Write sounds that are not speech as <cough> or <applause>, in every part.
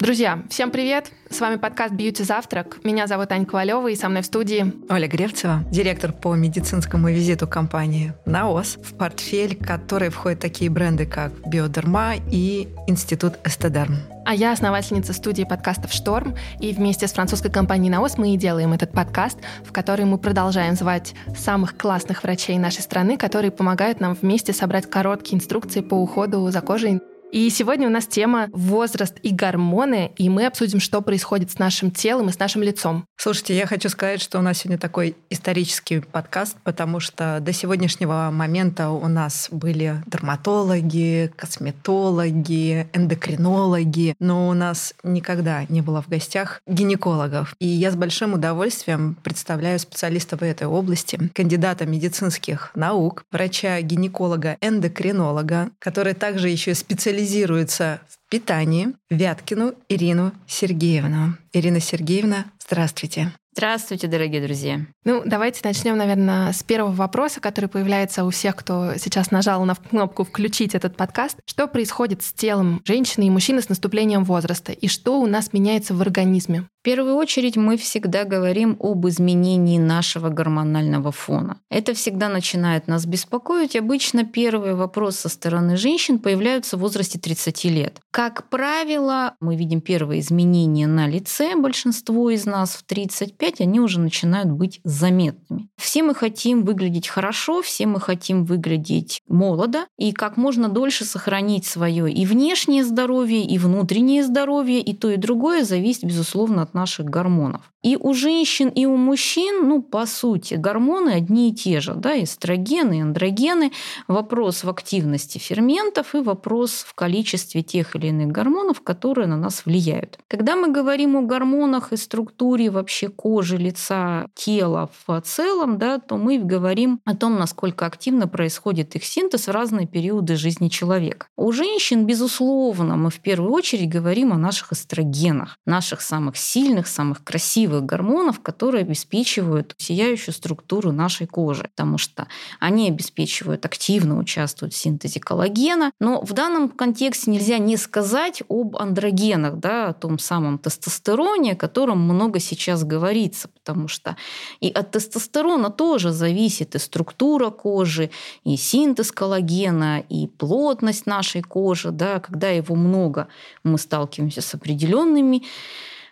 Друзья, всем привет! С вами подкаст «Бьюти Завтрак». Меня зовут Аня Ковалева, и со мной в студии Оля Гревцева, директор по медицинскому визиту компании «Наос», в портфель которой входят такие бренды, как «Биодерма» и «Институт Эстедерм». А я основательница студии подкастов «Шторм», и вместе с французской компанией «Наос» мы и делаем этот подкаст, в который мы продолжаем звать самых классных врачей нашей страны, которые помогают нам вместе собрать короткие инструкции по уходу за кожей и сегодня у нас тема возраст и гормоны, и мы обсудим, что происходит с нашим телом и с нашим лицом. Слушайте, я хочу сказать, что у нас сегодня такой исторический подкаст, потому что до сегодняшнего момента у нас были дерматологи, косметологи, эндокринологи, но у нас никогда не было в гостях гинекологов. И я с большим удовольствием представляю специалиста в этой области, кандидата медицинских наук, врача-гинеколога, эндокринолога, который также еще и специалист специализируется в питании Вяткину Ирину Сергеевну. Ирина Сергеевна, здравствуйте. Здравствуйте, дорогие друзья. Ну, давайте начнем, наверное, с первого вопроса, который появляется у всех, кто сейчас нажал на кнопку «Включить этот подкаст». Что происходит с телом женщины и мужчины с наступлением возраста? И что у нас меняется в организме? В первую очередь мы всегда говорим об изменении нашего гормонального фона. Это всегда начинает нас беспокоить. Обычно первый вопрос со стороны женщин появляются в возрасте 30 лет. Как правило, мы видим первые изменения на лице. Большинство из нас в 35, они уже начинают быть заметными. Все мы хотим выглядеть хорошо, все мы хотим выглядеть молодо и как можно дольше сохранить свое и внешнее здоровье, и внутреннее здоровье, и то, и другое зависит, безусловно, от наших гормонов. И у женщин, и у мужчин, ну, по сути, гормоны одни и те же, да, эстрогены, андрогены. Вопрос в активности ферментов и вопрос в количестве тех или иных гормонов, которые на нас влияют. Когда мы говорим о гормонах и структуре вообще кожи, лица, тела в целом, да, то мы говорим о том, насколько активно происходит их синтез в разные периоды жизни человека. У женщин, безусловно, мы в первую очередь говорим о наших эстрогенах, наших самых сильных сильных, самых красивых гормонов, которые обеспечивают сияющую структуру нашей кожи, потому что они обеспечивают, активно участвуют в синтезе коллагена. Но в данном контексте нельзя не сказать об андрогенах, да, о том самом тестостероне, о котором много сейчас говорится, потому что и от тестостерона тоже зависит и структура кожи, и синтез коллагена, и плотность нашей кожи. Да, когда его много, мы сталкиваемся с определенными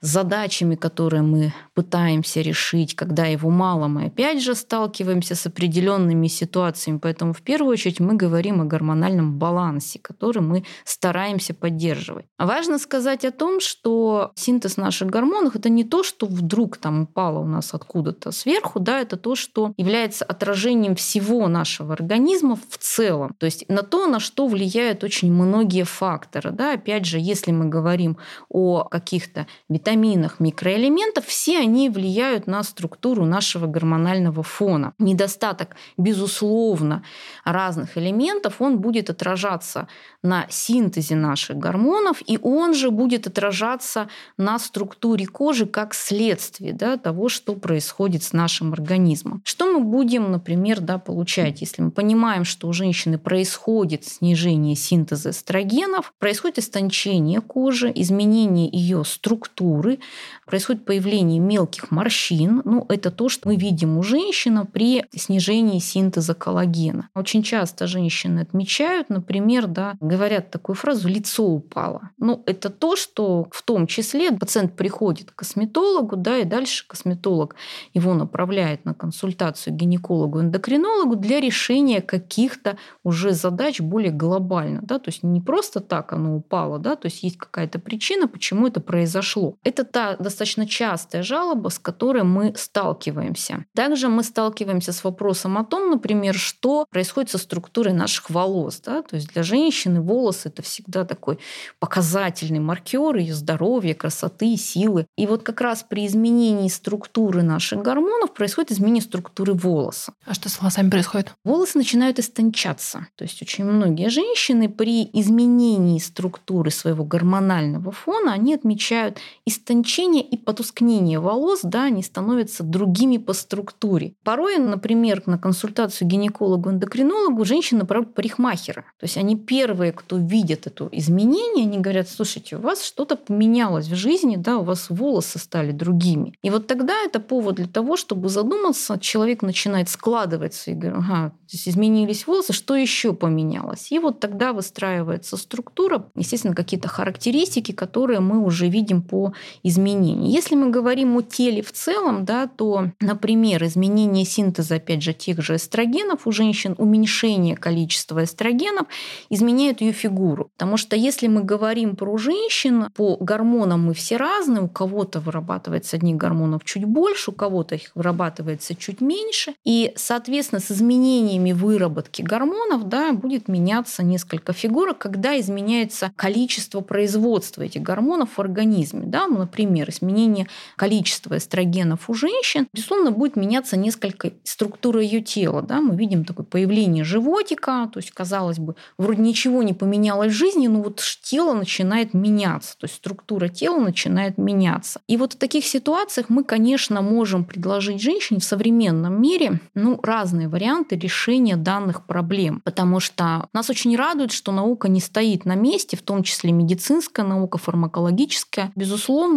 задачами, которые мы пытаемся решить. Когда его мало, мы опять же сталкиваемся с определенными ситуациями. Поэтому в первую очередь мы говорим о гормональном балансе, который мы стараемся поддерживать. Важно сказать о том, что синтез наших гормонов это не то, что вдруг там упало у нас откуда-то сверху, да, это то, что является отражением всего нашего организма в целом. То есть на то, на что влияют очень многие факторы. Да. Опять же, если мы говорим о каких-то витаминах, витаминах, микроэлементов, все они влияют на структуру нашего гормонального фона. Недостаток, безусловно, разных элементов, он будет отражаться на синтезе наших гормонов, и он же будет отражаться на структуре кожи как следствие да, того, что происходит с нашим организмом. Что мы будем, например, да, получать, если мы понимаем, что у женщины происходит снижение синтеза эстрогенов, происходит истончение кожи, изменение ее структуры, фигуры, происходит появление мелких морщин. Ну, это то, что мы видим у женщины при снижении синтеза коллагена. Очень часто женщины отмечают, например, да, говорят такую фразу «лицо упало». Ну, это то, что в том числе пациент приходит к косметологу, да, и дальше косметолог его направляет на консультацию гинекологу-эндокринологу для решения каких-то уже задач более глобально. Да, то есть не просто так оно упало, да, то есть есть какая-то причина, почему это произошло. Это та достаточно частая жалоба, с которой мы сталкиваемся. Также мы сталкиваемся с вопросом о том, например, что происходит со структурой наших волос. Да? То есть для женщины волосы это всегда такой показательный маркер ее здоровья, красоты, силы. И вот как раз при изменении структуры наших гормонов происходит изменение структуры волоса. А что с волосами происходит? Волосы начинают истончаться. То есть очень многие женщины при изменении структуры своего гормонального фона, они отмечают истончение истончение и потускнение волос, да, они становятся другими по структуре. Порой, например, на консультацию гинекологу-эндокринологу женщины направляют парикмахера. То есть они первые, кто видят это изменение, они говорят, слушайте, у вас что-то поменялось в жизни, да, у вас волосы стали другими. И вот тогда это повод для того, чтобы задуматься, человек начинает складываться и говорит, ага, здесь изменились волосы, что еще поменялось? И вот тогда выстраивается структура, естественно, какие-то характеристики, которые мы уже видим по изменению. Если мы говорим о теле в целом, да, то, например, изменение синтеза, опять же, тех же эстрогенов у женщин, уменьшение количества эстрогенов изменяет ее фигуру. Потому что если мы говорим про женщин, по гормонам мы все разные, у кого-то вырабатывается одних гормонов чуть больше, у кого-то их вырабатывается чуть меньше. И, соответственно, с изменениями выработки гормонов да, будет меняться несколько фигурок, когда изменяется количество производства этих гормонов в организме. Да? Например, изменение количества эстрогенов у женщин, безусловно, будет меняться несколько структура ее тела. Да? Мы видим такое появление животика, то есть, казалось бы, вроде ничего не поменялось в жизни, но вот тело начинает меняться, то есть структура тела начинает меняться. И вот в таких ситуациях мы, конечно, можем предложить женщине в современном мире ну, разные варианты решения данных проблем, потому что нас очень радует, что наука не стоит на месте, в том числе медицинская наука, фармакологическая. Безусловно,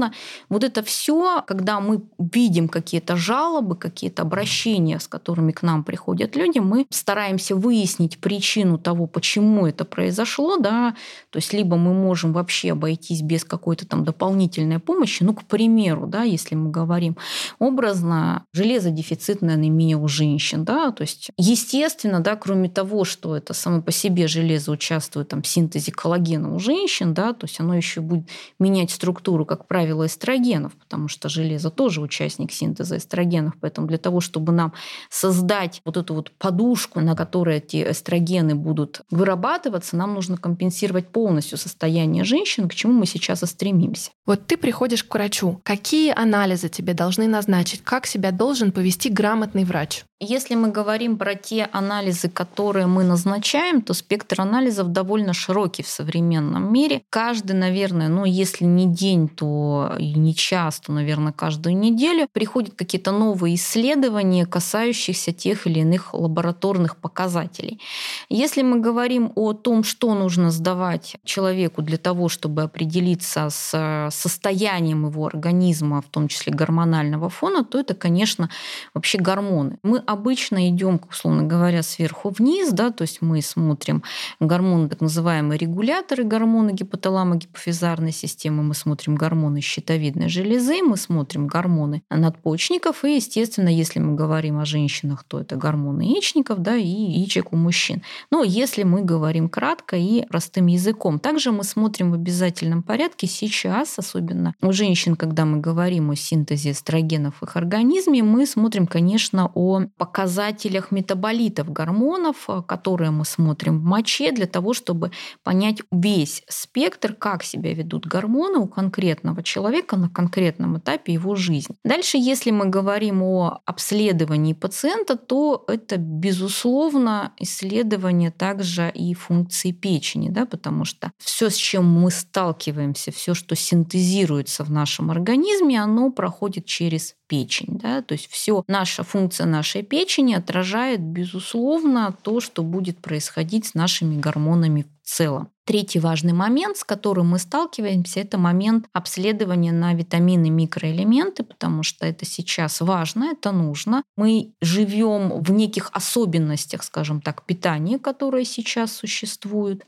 вот это все, когда мы видим какие-то жалобы, какие-то обращения, с которыми к нам приходят люди, мы стараемся выяснить причину того, почему это произошло, да, то есть либо мы можем вообще обойтись без какой-то там дополнительной помощи, ну, к примеру, да, если мы говорим образно, железодефицитная анемия у женщин, да, то есть естественно, да, кроме того, что это само по себе железо участвует там, в синтезе коллагена у женщин, да, то есть оно еще будет менять структуру, как правило, эстрогенов, потому что железо тоже участник синтеза эстрогенов, поэтому для того, чтобы нам создать вот эту вот подушку, на которой эти эстрогены будут вырабатываться, нам нужно компенсировать полностью состояние женщин, к чему мы сейчас и стремимся. Вот ты приходишь к врачу. Какие анализы тебе должны назначить? Как себя должен повести грамотный врач? Если мы говорим про те анализы, которые мы назначаем, то спектр анализов довольно широкий в современном мире. Каждый, наверное, ну если не день, то и не час, то, наверное, каждую неделю приходят какие-то новые исследования, касающихся тех или иных лабораторных показателей. Если мы говорим о том, что нужно сдавать человеку для того, чтобы определиться с состоянием его организма, в том числе гормонального фона, то это, конечно, вообще гормоны. Мы обычно идем, условно говоря, сверху вниз, да, то есть мы смотрим гормоны, так называемые регуляторы гормоны гипоталамо-гипофизарной системы, мы смотрим гормоны щитовидной железы, мы смотрим гормоны надпочечников, и, естественно, если мы говорим о женщинах, то это гормоны яичников, да, и яичек у мужчин. Но если мы говорим кратко и простым языком, также мы смотрим в обязательном порядке сейчас, особенно у женщин, когда мы говорим о синтезе эстрогенов в их организме, мы смотрим, конечно, о показателях метаболитов гормонов, э, которые мы смотрим в моче, для того, чтобы понять весь спектр, как себя ведут гормоны у конкретного человека на конкретном этапе его жизни. Дальше, если мы говорим о обследовании пациента, то это, безусловно, исследование также и функции печени, да, потому что все, с чем мы сталкиваемся, все, что синтезируется в нашем организме, оно проходит через печень. Да? То есть все, наша функция нашей печени отражает, безусловно, то, что будет происходить с нашими гормонами в целом. Третий важный момент, с которым мы сталкиваемся, это момент обследования на витамины, микроэлементы, потому что это сейчас важно, это нужно. Мы живем в неких особенностях, скажем так, питания, которые сейчас существуют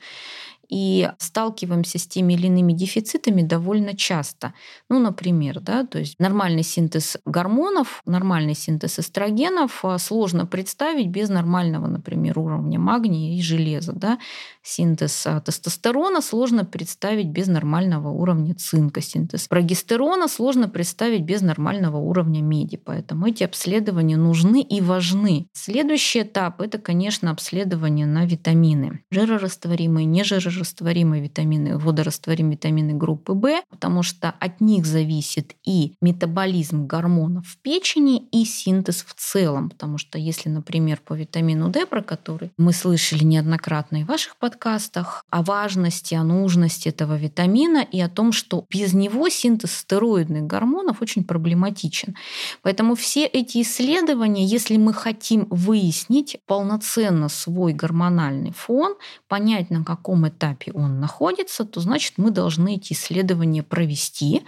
и сталкиваемся с теми или иными дефицитами довольно часто. Ну, например, да, то есть нормальный синтез гормонов, нормальный синтез эстрогенов а, сложно представить без нормального, например, уровня магния и железа. Да. Синтез а, тестостерона сложно представить без нормального уровня цинка. Синтез прогестерона сложно представить без нормального уровня меди. Поэтому эти обследования нужны и важны. Следующий этап – это, конечно, обследование на витамины. Жирорастворимые, нежирорастворимые легкорастворимые витамины, водорастворимые витамины группы В, потому что от них зависит и метаболизм гормонов в печени, и синтез в целом. Потому что если, например, по витамину D, про который мы слышали неоднократно и в ваших подкастах, о важности, о нужности этого витамина и о том, что без него синтез стероидных гормонов очень проблематичен. Поэтому все эти исследования, если мы хотим выяснить полноценно свой гормональный фон, понять, на каком этапе он находится, то значит мы должны эти исследования провести,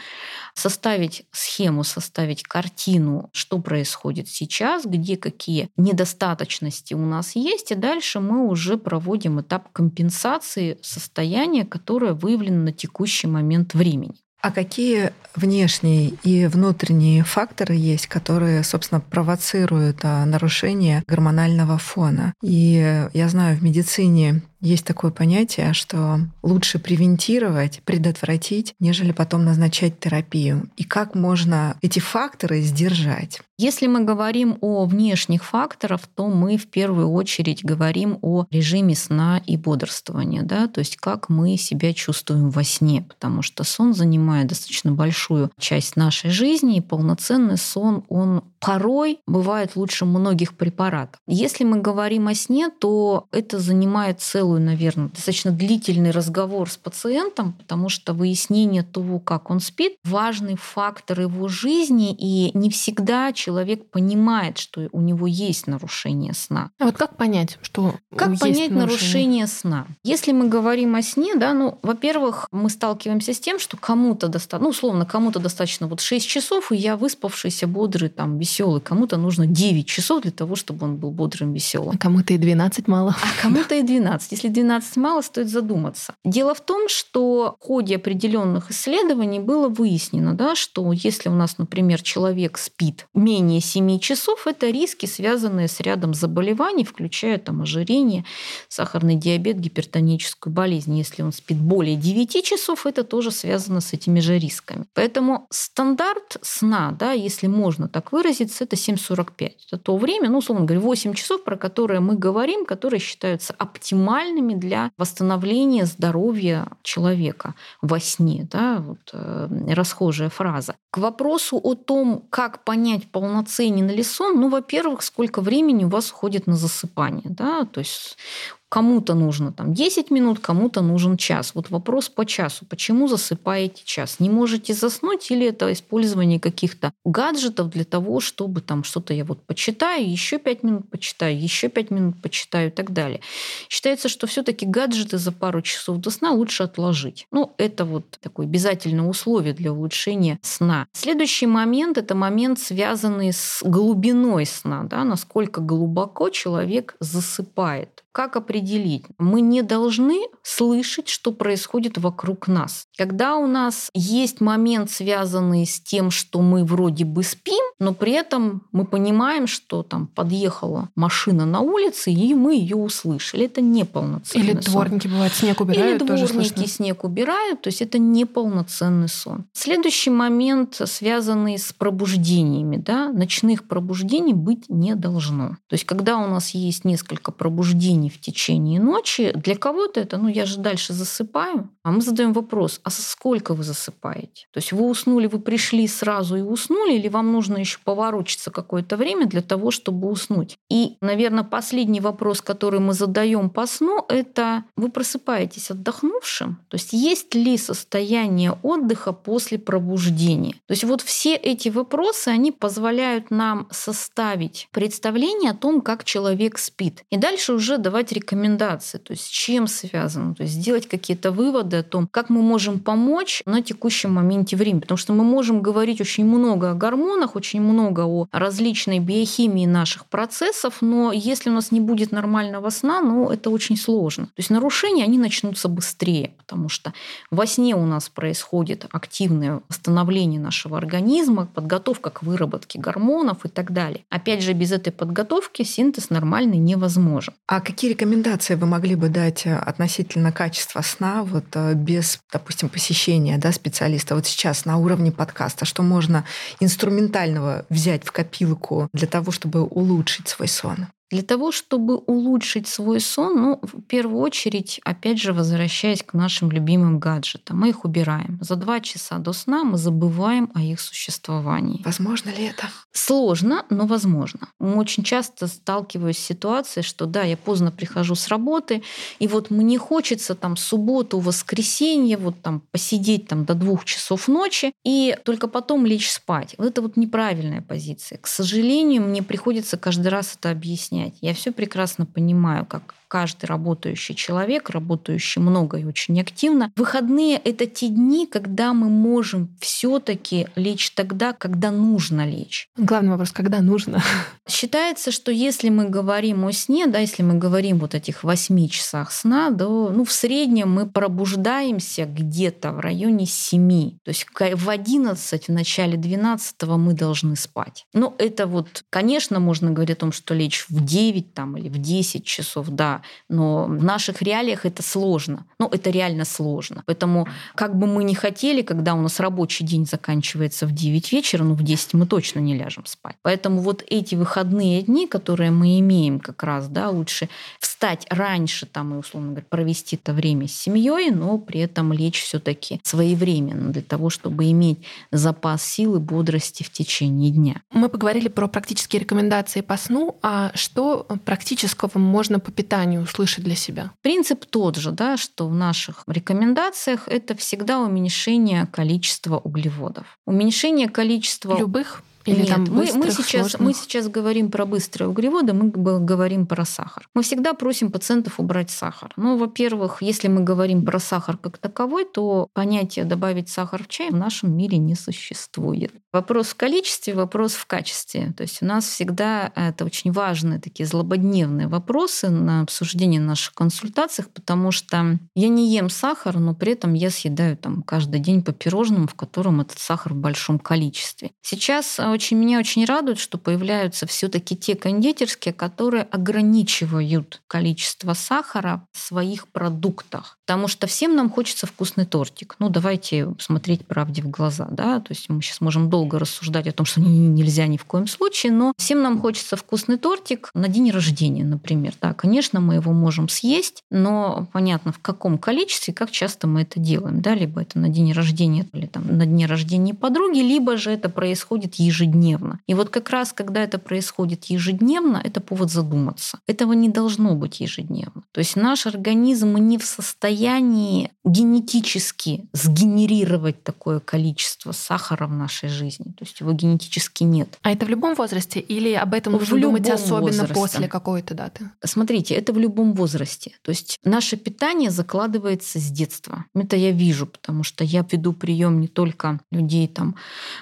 составить схему, составить картину, что происходит сейчас, где какие недостаточности у нас есть, и дальше мы уже проводим этап компенсации состояния, которое выявлено на текущий момент времени. А какие внешние и внутренние факторы есть, которые, собственно, провоцируют а, нарушение гормонального фона? И я знаю, в медицине есть такое понятие, что лучше превентировать, предотвратить, нежели потом назначать терапию. И как можно эти факторы сдержать? Если мы говорим о внешних факторах, то мы в первую очередь говорим о режиме сна и бодрствования, да, то есть как мы себя чувствуем во сне, потому что сон занимает достаточно большую часть нашей жизни, и полноценный сон, он порой бывает лучше многих препаратов. Если мы говорим о сне, то это занимает целую, наверное, достаточно длительный разговор с пациентом, потому что выяснение того, как он спит, важный фактор его жизни, и не всегда человек понимает, что у него есть нарушение сна. А вот как понять, что как есть понять нарушение? нарушение сна? Если мы говорим о сне, да, ну, во-первых, мы сталкиваемся с тем, что кому-то достаточно, ну, условно, кому-то достаточно вот 6 часов, и я выспавшийся, бодрый, там, веселый. Кому-то нужно 9 часов для того, чтобы он был бодрым, веселым. А кому-то и 12 мало. А кому-то и 12. Если 12 мало, стоит задуматься. Дело в том, что в ходе определенных исследований было выяснено, да, что если у нас, например, человек спит менее 7 часов, это риски, связанные с рядом заболеваний, включая там ожирение, сахарный диабет, гипертоническую болезнь. Если он спит более 9 часов, это тоже связано с этими же рисками. Поэтому стандарт сна, да, если можно так выразиться, это 7.45. Это то время, ну, условно говоря, 8 часов, про которые мы говорим, которые считаются оптимальными для восстановления здоровья человека во сне. Да, вот, э, расхожая фраза. К вопросу о том, как понять, полноценен ли сон, ну, во-первых, сколько времени у вас уходит на засыпание. Да? То есть Кому-то нужно там 10 минут, кому-то нужен час. Вот вопрос по часу. Почему засыпаете час? Не можете заснуть или это использование каких-то гаджетов для того, чтобы там что-то я вот почитаю, еще 5 минут почитаю, еще 5 минут почитаю и так далее. Считается, что все-таки гаджеты за пару часов до сна лучше отложить. Ну, это вот такое обязательное условие для улучшения сна. Следующий момент – это момент, связанный с глубиной сна, да, насколько глубоко человек засыпает. Как определить? Мы не должны слышать, что происходит вокруг нас. Когда у нас есть момент, связанный с тем, что мы вроде бы спим, но при этом мы понимаем, что там подъехала машина на улице, и мы ее услышали. Это неполноценный Или сон. дворники бывают, снег убирают, Или тоже дворники слышно. снег убирают, то есть это неполноценный сон. Следующий момент, связанный с пробуждениями. Да? Ночных пробуждений быть не должно. То есть когда у нас есть несколько пробуждений в течение ночи, для кого-то это, ну я же дальше засыпаю, а мы задаем вопрос, а сколько вы засыпаете? То есть вы уснули, вы пришли сразу и уснули, или вам нужно еще поворочиться какое-то время для того, чтобы уснуть? И, наверное, последний вопрос, который мы задаем по сну, это вы просыпаетесь отдохнувшим? То есть есть ли состояние отдыха после пробуждения? То есть вот все эти вопросы, они позволяют нам составить представление о том, как человек спит. И дальше уже давать рекомендации, то есть с чем связано, то есть сделать какие-то выводы о том, как мы можем помочь на текущем моменте времени. Потому что мы можем говорить очень много о гормонах, очень много о различной биохимии наших процессов, но если у нас не будет нормального сна, ну, это очень сложно. То есть нарушения, они начнутся быстрее, потому что во сне у нас происходит активное восстановление нашего организма, подготовка к выработке гормонов и так далее. Опять же, без этой подготовки синтез нормальный невозможен. А какие рекомендации вы могли бы дать э, относительно качества сна вот э, без, допустим, посещения да, специалиста вот сейчас на уровне подкаста? Что можно инструментального взять в копилку для того, чтобы улучшить свой сон? Для того, чтобы улучшить свой сон, ну, в первую очередь, опять же, возвращаясь к нашим любимым гаджетам, мы их убираем. За два часа до сна мы забываем о их существовании. Возможно ли это? Сложно, но возможно. Очень часто сталкиваюсь с ситуацией, что да, я поздно прихожу с работы, и вот мне хочется там субботу, воскресенье, вот там посидеть там до двух часов ночи, и только потом лечь спать. Вот это вот неправильная позиция. К сожалению, мне приходится каждый раз это объяснять. Я все прекрасно понимаю, как каждый работающий человек, работающий много и очень активно. Выходные — это те дни, когда мы можем все таки лечь тогда, когда нужно лечь. Главный вопрос, когда нужно? Считается, что если мы говорим о сне, да, если мы говорим вот этих 8 часах сна, то ну, в среднем мы пробуждаемся где-то в районе 7. То есть в 11, в начале 12 мы должны спать. Но это вот, конечно, можно говорить о том, что лечь в 9 там, или в 10 часов, да, но в наших реалиях это сложно. Ну, это реально сложно. Поэтому, как бы мы ни хотели, когда у нас рабочий день заканчивается в 9 вечера, ну, в 10 мы точно не ляжем спать. Поэтому вот эти выходные дни, которые мы имеем как раз, да, лучше встать раньше там и, условно говоря, провести это время с семьей, но при этом лечь все таки своевременно для того, чтобы иметь запас сил и бодрости в течение дня. Мы поговорили про практические рекомендации по сну, а что практического можно по питанию питанию услышать для себя? Принцип тот же, да, что в наших рекомендациях это всегда уменьшение количества углеводов. Уменьшение количества... Любых? Или Нет, там мы, мы, сейчас, мы сейчас говорим про быстрые углеводы, мы говорим про сахар. Мы всегда просим пациентов убрать сахар. Ну, во-первых, если мы говорим про сахар как таковой, то понятие добавить сахар в чай в нашем мире не существует. Вопрос в количестве, вопрос в качестве. То есть у нас всегда это очень важные такие злободневные вопросы на обсуждение наших консультациях, потому что я не ем сахар, но при этом я съедаю там каждый день по пирожному, в котором этот сахар в большом количестве. Сейчас очень, меня очень радует, что появляются все-таки те кондитерские, которые ограничивают количество сахара в своих продуктах. Потому что всем нам хочется вкусный тортик. Ну, давайте смотреть правде в глаза. Да? То есть мы сейчас можем долго рассуждать о том, что <laughs> нельзя ни в коем случае, но всем нам хочется вкусный тортик на день рождения, например. Да, конечно, мы его можем съесть, но понятно, в каком количестве, как часто мы это делаем. Да? Либо это на день рождения или там, на дне рождения подруги, либо же это происходит ежедневно ежедневно. И вот как раз, когда это происходит ежедневно, это повод задуматься. Этого не должно быть ежедневно. То есть наш организм не в состоянии генетически сгенерировать такое количество сахара в нашей жизни. То есть его генетически нет. А это в любом возрасте или об этом нужно думать особенно возрасте. после какой-то даты? Смотрите, это в любом возрасте. То есть наше питание закладывается с детства. Это я вижу, потому что я веду прием не только людей там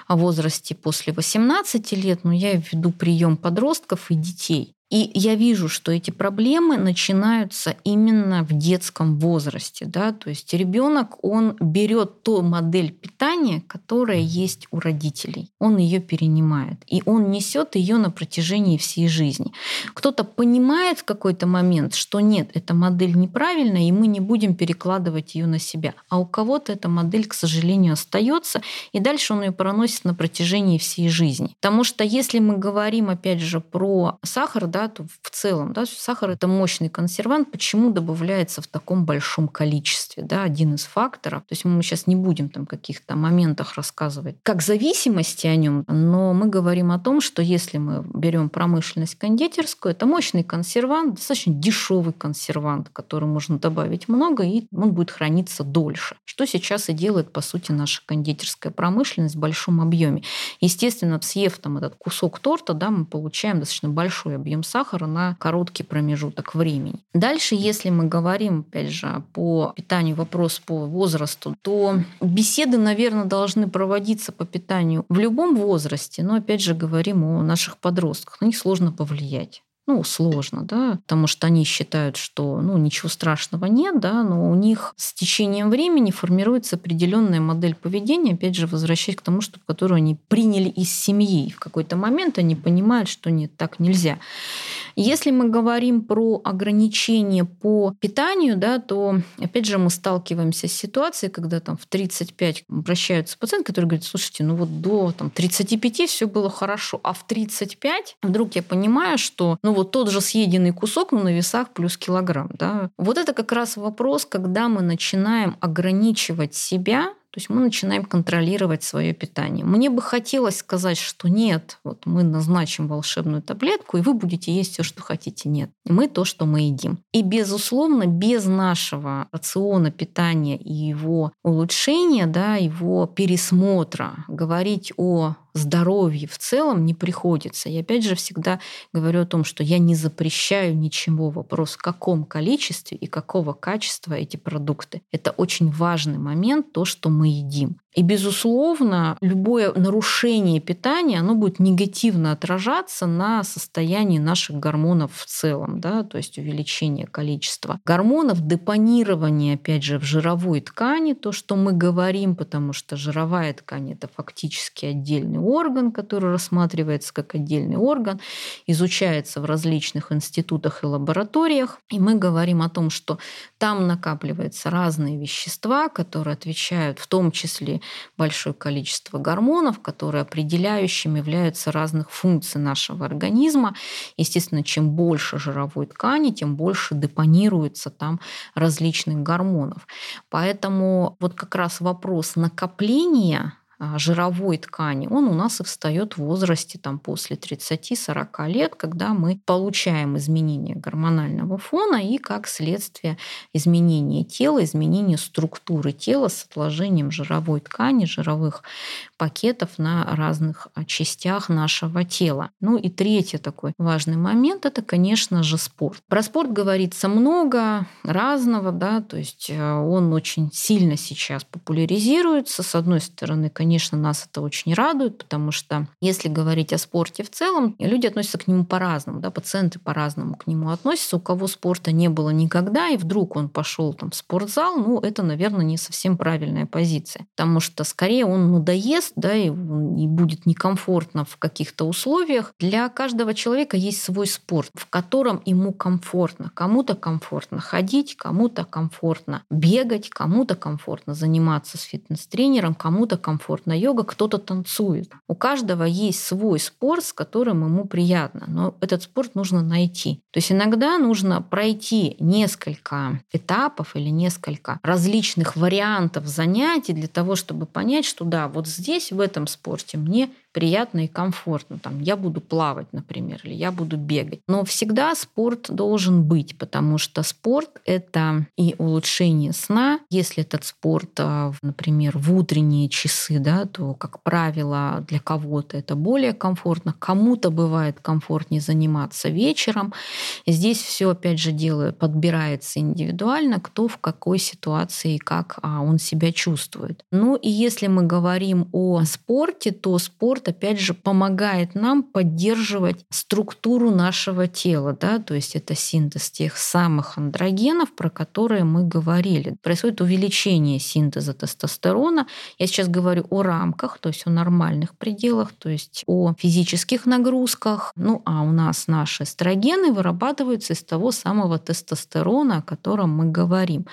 о возрасте после 18 18 лет, но я веду прием подростков и детей. И я вижу, что эти проблемы начинаются именно в детском возрасте. Да? То есть ребенок, он берет ту модель питания, которая есть у родителей. Он ее перенимает. И он несет ее на протяжении всей жизни. Кто-то понимает в какой-то момент, что нет, эта модель неправильная, и мы не будем перекладывать ее на себя. А у кого-то эта модель, к сожалению, остается, и дальше он ее проносит на протяжении всей жизни. Потому что если мы говорим, опять же, про сахар, да, то в целом да, сахар это мощный консервант. Почему добавляется в таком большом количестве? Да, один из факторов. То есть мы сейчас не будем там каких-то моментах рассказывать как зависимости о нем, но мы говорим о том, что если мы берем промышленность кондитерскую, это мощный консервант, достаточно дешевый консервант, который можно добавить много, и он будет храниться дольше. Что сейчас и делает, по сути, наша кондитерская промышленность в большом объеме. Естественно, съев там этот кусок торта, да, мы получаем достаточно большой объем сахара на короткий промежуток времени. Дальше, если мы говорим, опять же, по питанию, вопрос по возрасту, то беседы, наверное, должны проводиться по питанию в любом возрасте, но опять же говорим о наших подростках. На них сложно повлиять ну, сложно, да, потому что они считают, что, ну, ничего страшного нет, да, но у них с течением времени формируется определенная модель поведения, опять же, возвращаясь к тому, что, которую они приняли из семьи. В какой-то момент они понимают, что нет, так нельзя. Если мы говорим про ограничения по питанию, да, то, опять же, мы сталкиваемся с ситуацией, когда там в 35 обращаются пациенты, которые говорят, слушайте, ну вот до там, 35 все было хорошо, а в 35 вдруг я понимаю, что ну вот тот же съеденный кусок, но на весах плюс килограмм. Да? Вот это как раз вопрос, когда мы начинаем ограничивать себя то есть мы начинаем контролировать свое питание. Мне бы хотелось сказать, что нет, вот мы назначим волшебную таблетку, и вы будете есть все, что хотите. Нет. Мы то, что мы едим. И, безусловно, без нашего рациона питания и его улучшения, да, его пересмотра, говорить о здоровье в целом не приходится. И опять же всегда говорю о том, что я не запрещаю ничего. Вопрос, в каком количестве и какого качества эти продукты. Это очень важный момент, то, что мы едим. И, безусловно, любое нарушение питания, оно будет негативно отражаться на состоянии наших гормонов в целом, да, то есть увеличение количества гормонов, депонирование, опять же, в жировой ткани, то, что мы говорим, потому что жировая ткань – это фактически отдельный орган, который рассматривается как отдельный орган, изучается в различных институтах и лабораториях, и мы говорим о том, что там накапливаются разные вещества, которые отвечают в том числе большое количество гормонов, которые определяющими являются разных функций нашего организма. Естественно, чем больше жировой ткани, тем больше депонируется там различных гормонов. Поэтому вот как раз вопрос накопления жировой ткани, он у нас и встает в возрасте там, после 30-40 лет, когда мы получаем изменение гормонального фона и как следствие изменения тела, изменения структуры тела с отложением жировой ткани, жировых пакетов на разных а, частях нашего тела. Ну и третий такой важный момент – это, конечно же, спорт. Про спорт говорится много разного, да, то есть э, он очень сильно сейчас популяризируется. С одной стороны, конечно, конечно, нас это очень радует, потому что если говорить о спорте в целом, люди относятся к нему по-разному, да, пациенты по-разному к нему относятся. У кого спорта не было никогда, и вдруг он пошел там в спортзал, ну, это, наверное, не совсем правильная позиция, потому что скорее он надоест, да, и, и будет некомфортно в каких-то условиях. Для каждого человека есть свой спорт, в котором ему комфортно. Кому-то комфортно ходить, кому-то комфортно бегать, кому-то комфортно заниматься с фитнес-тренером, кому-то комфортно комфортная йога, кто-то танцует. У каждого есть свой спорт, с которым ему приятно, но этот спорт нужно найти. То есть иногда нужно пройти несколько этапов или несколько различных вариантов занятий для того, чтобы понять, что да, вот здесь, в этом спорте мне приятно и комфортно. Там, я буду плавать, например, или я буду бегать. Но всегда спорт должен быть, потому что спорт — это и улучшение сна. Если этот спорт, а, например, в утренние часы, да, то, как правило, для кого-то это более комфортно, кому-то бывает комфортнее заниматься вечером. Здесь все, опять же, дело подбирается индивидуально, кто в какой ситуации, как а, он себя чувствует. Ну и если мы говорим о спорте, то спорт спорт, опять же, помогает нам поддерживать структуру нашего тела, да, то есть это синтез тех самых андрогенов, про которые мы говорили. Происходит увеличение синтеза тестостерона. Я сейчас говорю о рамках, то есть о нормальных пределах, то есть о физических нагрузках. Ну, а у нас наши эстрогены вырабатываются из того самого тестостерона, о котором мы говорим.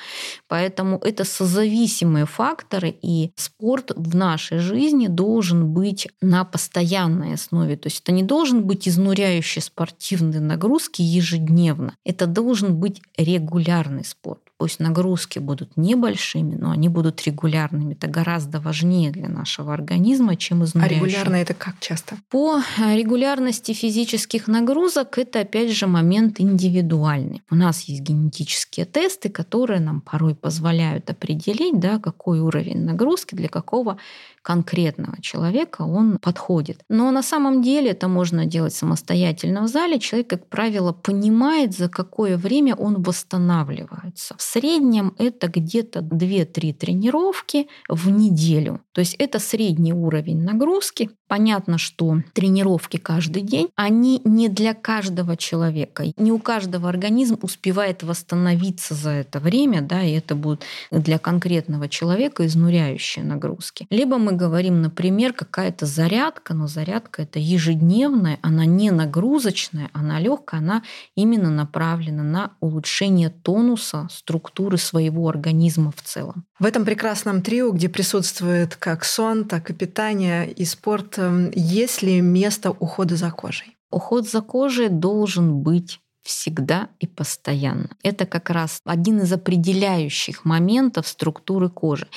Поэтому это созависимые факторы, и спорт в нашей жизни должен быть на на постоянной основе. То есть это не должен быть изнуряющий спортивные нагрузки ежедневно. Это должен быть регулярный спорт. Пусть нагрузки будут небольшими, но они будут регулярными. Это гораздо важнее для нашего организма, чем изнуряющие. А регулярно это как часто? По регулярности физических нагрузок это, опять же, момент индивидуальный. У нас есть генетические тесты, которые нам порой позволяют определить, да, какой уровень нагрузки для какого конкретного человека он подходит. Но на самом деле это можно делать самостоятельно в зале. Человек, как правило, понимает, за какое время он восстанавливается. В среднем это где-то 2-3 тренировки в неделю. То есть это средний уровень нагрузки. Понятно, что тренировки каждый день, они не для каждого человека. Не у каждого организм успевает восстановиться за это время, да, и это будут для конкретного человека изнуряющие нагрузки. Либо мы говорим, например, какая-то зарядка, но зарядка это ежедневная, она не нагрузочная, она легкая, она именно направлена на улучшение тонуса, структуры своего организма в целом. В этом прекрасном трио, где присутствует как сон, так и питание и спорт, эм, есть ли место ухода за кожей? Уход за кожей должен быть всегда и постоянно. Это как раз один из определяющих моментов структуры кожи.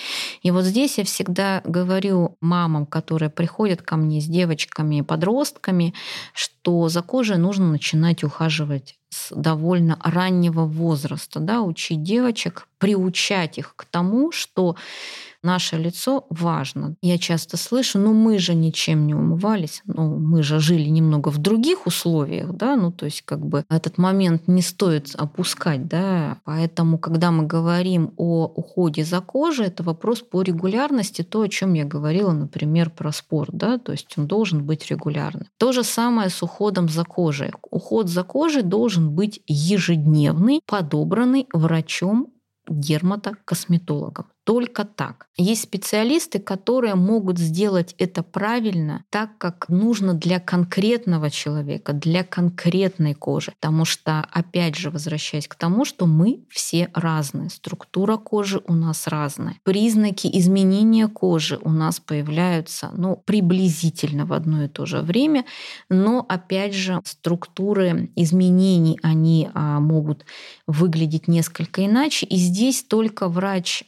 И вот здесь я всегда говорю мамам, которые приходят ко мне с девочками и подростками, что за кожей нужно начинать ухаживать с довольно раннего возраста, да, учить девочек, приучать их к тому, что наше лицо важно. Я часто слышу, ну мы же ничем не умывались, ну мы же жили немного в других условиях, да, ну то есть как бы этот момент не стоит опускать, да, поэтому когда мы говорим о уходе за кожей, это вопрос по регулярности, то, о чем я говорила, например, про спорт, да, то есть он должен быть регулярным. То же самое с уходом за кожей. Уход за кожей должен быть ежедневный, подобранный врачом дерматокосметологом. Только так. Есть специалисты, которые могут сделать это правильно, так как нужно для конкретного человека, для конкретной кожи. Потому что, опять же, возвращаясь к тому, что мы все разные. Структура кожи у нас разная. Признаки изменения кожи у нас появляются ну, приблизительно в одно и то же время. Но, опять же, структуры изменений, они а, могут выглядеть несколько иначе. И здесь только врач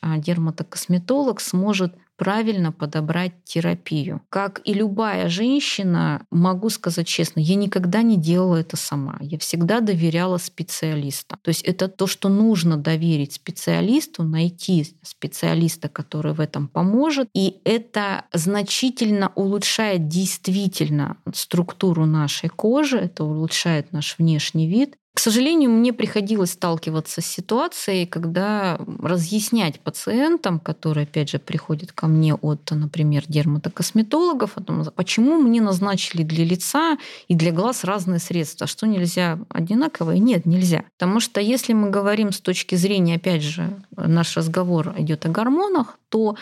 дерматокосметолог сможет правильно подобрать терапию. Как и любая женщина, могу сказать честно, я никогда не делала это сама. Я всегда доверяла специалистам. То есть это то, что нужно доверить специалисту, найти специалиста, который в этом поможет. И это значительно улучшает действительно структуру нашей кожи, это улучшает наш внешний вид. К сожалению, мне приходилось сталкиваться с ситуацией, когда разъяснять пациентам, которые, опять же, приходят ко мне от, например, дерматокосметологов, о том, почему мне назначили для лица и для глаз разные средства, что нельзя одинаковые? Нет, нельзя. Потому что если мы говорим с точки зрения, опять же, наш разговор идет о гормонах, то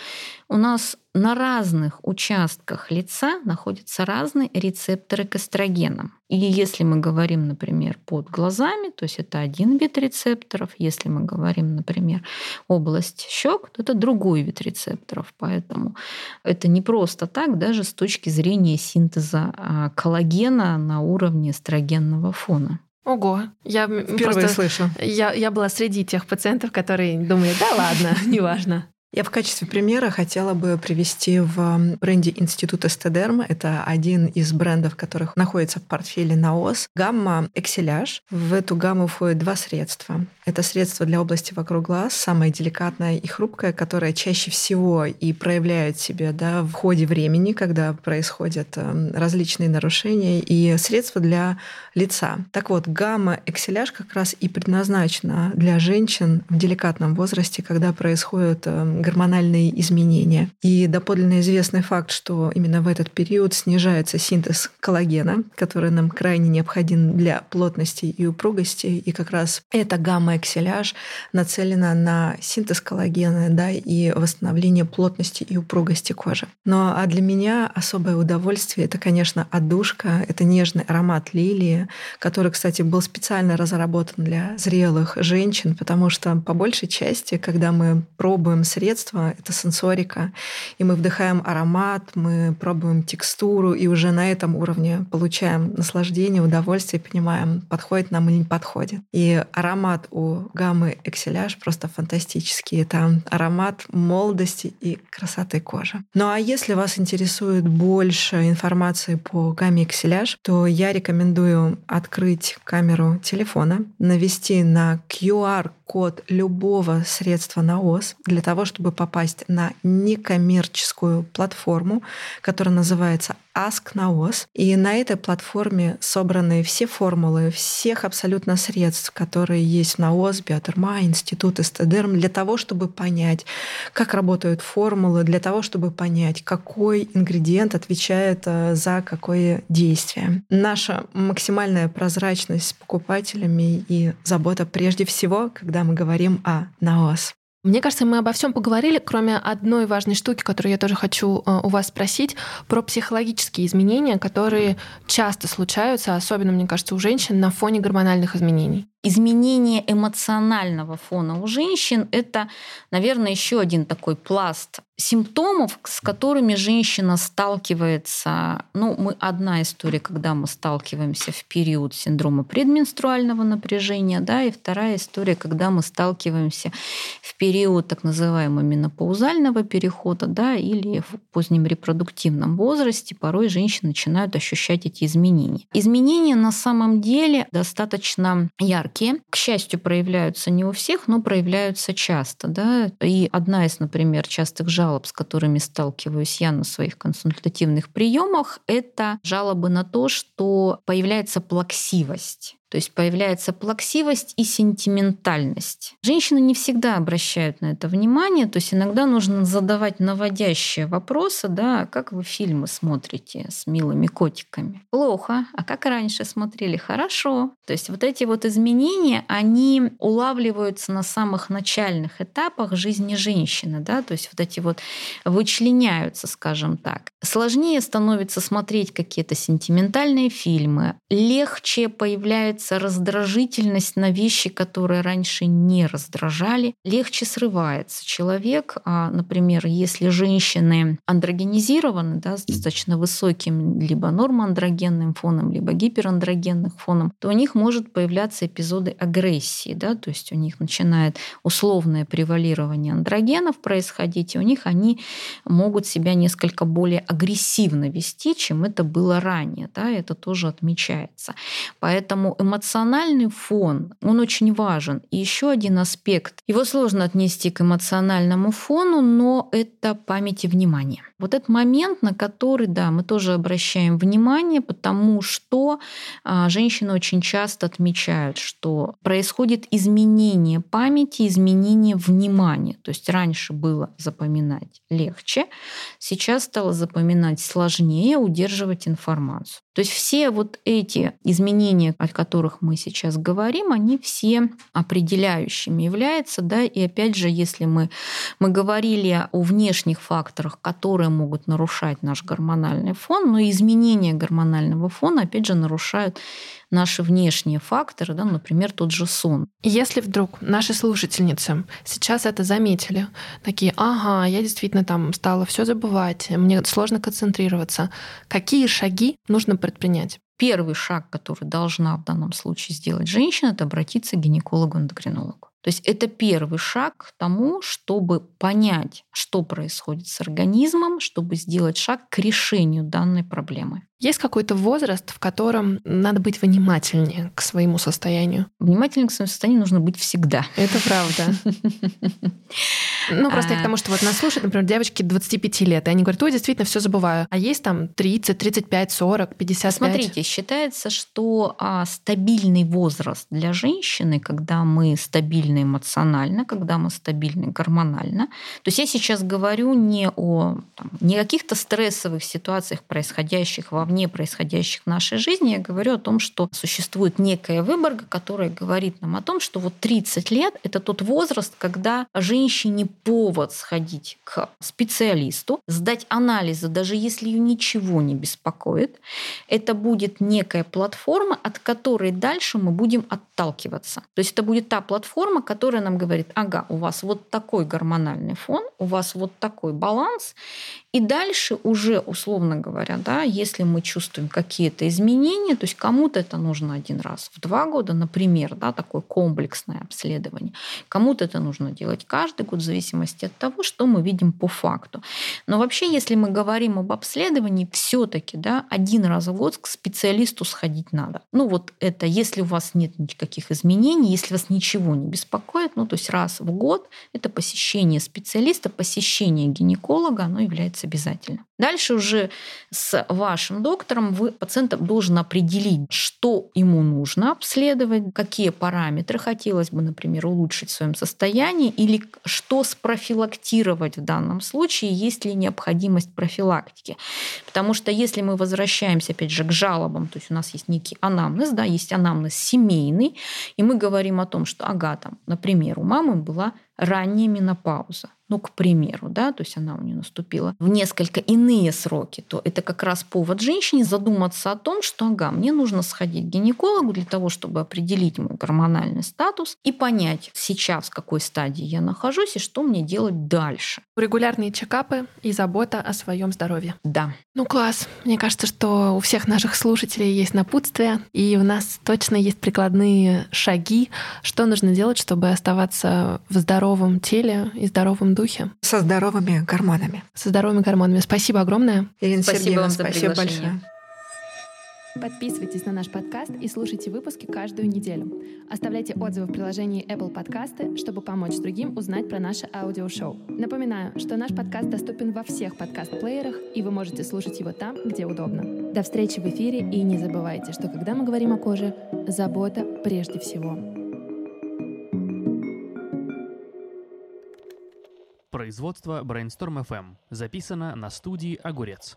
у нас на разных участках лица находятся разные рецепторы к эстрогенам. И если мы говорим, например, под глазами, то есть это один вид рецепторов. Если мы говорим, например, область щек, то это другой вид рецепторов. Поэтому это не просто так, даже с точки зрения синтеза а, коллагена на уровне эстрогенного фона. Ого, я Впервые просто слышу. Я, я была среди тех пациентов, которые думали, да ладно, <laughs> неважно. Я в качестве примера хотела бы привести в бренде Института Стедерма. Это один из брендов, которых находится в портфеле НАОС. Гамма Экселяж. В эту гамму входит два средства. Это средство для области вокруг глаз, самое деликатное и хрупкое, которое чаще всего и проявляет себя да, в ходе времени, когда происходят эм, различные нарушения, и средство для лица. Так вот, гамма Экселяж как раз и предназначена для женщин в деликатном возрасте, когда происходят эм, гормональные изменения. И доподлинно известный факт, что именно в этот период снижается синтез коллагена, который нам крайне необходим для плотности и упругости. И как раз эта гамма-экселяж нацелена на синтез коллагена да, и восстановление плотности и упругости кожи. Но а для меня особое удовольствие — это, конечно, отдушка, это нежный аромат лилии, который, кстати, был специально разработан для зрелых женщин, потому что по большей части, когда мы пробуем средства, это сенсорика, и мы вдыхаем аромат, мы пробуем текстуру, и уже на этом уровне получаем наслаждение, удовольствие, понимаем, подходит нам или не подходит. И аромат у гаммы Экселяж просто фантастический. Это аромат молодости и красоты кожи. Ну а если вас интересует больше информации по гамме Экселяж, то я рекомендую открыть камеру телефона, навести на QR код любого средства на ОС для того, чтобы попасть на некоммерческую платформу, которая называется Ask Naos. И на этой платформе собраны все формулы всех абсолютно средств, которые есть в НАОС, Биотерма, Институт Эстедерм, для того, чтобы понять, как работают формулы, для того, чтобы понять, какой ингредиент отвечает э, за какое действие. Наша максимальная прозрачность с покупателями и забота прежде всего, когда мы говорим о НАОС. Мне кажется, мы обо всем поговорили, кроме одной важной штуки, которую я тоже хочу э, у вас спросить, про психологические изменения, которые часто случаются, особенно, мне кажется, у женщин на фоне гормональных изменений. Изменение эмоционального фона у женщин – это, наверное, еще один такой пласт симптомов, с которыми женщина сталкивается. Ну, мы одна история, когда мы сталкиваемся в период синдрома предменструального напряжения, да, и вторая история, когда мы сталкиваемся в период так называемого менопаузального перехода, да, или в позднем репродуктивном возрасте. Порой женщины начинают ощущать эти изменения. Изменения на самом деле достаточно яркие. К счастью, проявляются не у всех, но проявляются часто, да. И одна из, например, частых жалоб, с которыми сталкиваюсь я на своих консультативных приемах, это жалобы на то, что появляется плаксивость. То есть появляется плаксивость и сентиментальность. Женщины не всегда обращают на это внимание, то есть иногда нужно задавать наводящие вопросы, да, как вы фильмы смотрите с милыми котиками? Плохо. А как раньше смотрели? Хорошо. То есть вот эти вот изменения, они улавливаются на самых начальных этапах жизни женщины, да, то есть вот эти вот вычленяются, скажем так. Сложнее становится смотреть какие-то сентиментальные фильмы, легче появляется появляется раздражительность на вещи, которые раньше не раздражали, легче срывается человек. А, например, если женщины андрогенизированы, да, с достаточно высоким либо нормоандрогенным фоном, либо гиперандрогенным фоном, то у них может появляться эпизоды агрессии, да, то есть у них начинает условное превалирование андрогенов происходить, и у них они могут себя несколько более агрессивно вести, чем это было ранее. Да, это тоже отмечается. Поэтому эмоциональный фон, он очень важен. И еще один аспект. Его сложно отнести к эмоциональному фону, но это память и внимание. Вот этот момент, на который, да, мы тоже обращаем внимание, потому что а, женщины очень часто отмечают, что происходит изменение памяти, изменение внимания. То есть раньше было запоминать легче, сейчас стало запоминать сложнее, удерживать информацию. То есть все вот эти изменения, о которых мы сейчас говорим, они все определяющими являются. Да? И опять же, если мы, мы говорили о внешних факторах, которые могут нарушать наш гормональный фон, но изменения гормонального фона, опять же, нарушают наши внешние факторы, да, например, тот же сон. Если вдруг наши слушательницы сейчас это заметили, такие, ага, я действительно там стала все забывать, мне сложно концентрироваться, какие шаги нужно предпринять? Первый шаг, который должна в данном случае сделать женщина, это обратиться к гинекологу-эндокринологу. То есть это первый шаг к тому, чтобы понять, что происходит с организмом, чтобы сделать шаг к решению данной проблемы. Есть какой-то возраст, в котором надо быть внимательнее к своему состоянию? Внимательнее к своему состоянию нужно быть всегда. Это правда. Ну, просто я к тому, что вот нас слушают, например, девочки 25 лет, и они говорят, ой, действительно, все забываю. А есть там 30, 35, 40, 55? Смотрите, считается, что а, стабильный возраст для женщины, когда мы стабильны эмоционально, когда мы стабильны гормонально. То есть я сейчас говорю не о там, не каких-то стрессовых ситуациях, происходящих вовне, происходящих в нашей жизни. Я говорю о том, что существует некая выборка, которая говорит нам о том, что вот 30 лет – это тот возраст, когда женщине повод сходить к специалисту, сдать анализы, даже если ее ничего не беспокоит. Это будет некая платформа, от которой дальше мы будем отталкиваться. То есть это будет та платформа, которая нам говорит, ага, у вас вот такой гормональный фон, у вас вот такой баланс, и дальше уже, условно говоря, да, если мы чувствуем какие-то изменения, то есть кому-то это нужно один раз в два года, например, да, такое комплексное обследование, кому-то это нужно делать каждый год в зависимости от того, что мы видим по факту. Но вообще, если мы говорим об обследовании, все-таки да, один раз в год к специалисту сходить надо. Ну вот это, если у вас нет никаких изменений, если вас ничего не беспокоит, ну то есть раз в год это посещение специалиста, посещение гинеколога, оно является обязательно. Дальше уже с вашим доктором вы, пациент должен определить, что ему нужно обследовать, какие параметры хотелось бы, например, улучшить в своем состоянии, или что спрофилактировать в данном случае, есть ли необходимость профилактики. Потому что если мы возвращаемся, опять же, к жалобам, то есть у нас есть некий анамнез, да, есть анамнез семейный, и мы говорим о том, что, ага, там, например, у мамы была ранняя менопауза. Ну, к примеру, да, то есть она у нее наступила в несколько иных иные сроки, то это как раз повод женщине задуматься о том, что ага, мне нужно сходить к гинекологу для того, чтобы определить мой гормональный статус и понять сейчас, в какой стадии я нахожусь и что мне делать дальше. Регулярные чекапы и забота о своем здоровье. Да. Ну класс. Мне кажется, что у всех наших слушателей есть напутствие, и у нас точно есть прикладные шаги, что нужно делать, чтобы оставаться в здоровом теле и здоровом духе. Со здоровыми гормонами. Со здоровыми гормонами. Спасибо огромное. Ирина Спасибо Сергеевна, вам за спасибо приглашение. большое. Подписывайтесь на наш подкаст и слушайте выпуски каждую неделю. Оставляйте отзывы в приложении Apple Подкасты, чтобы помочь другим узнать про наше аудиошоу. Напоминаю, что наш подкаст доступен во всех подкаст-плеерах, и вы можете слушать его там, где удобно. До встречи в эфире, и не забывайте, что когда мы говорим о коже, забота прежде всего. Производство Brainstorm FM. Записано на студии «Огурец».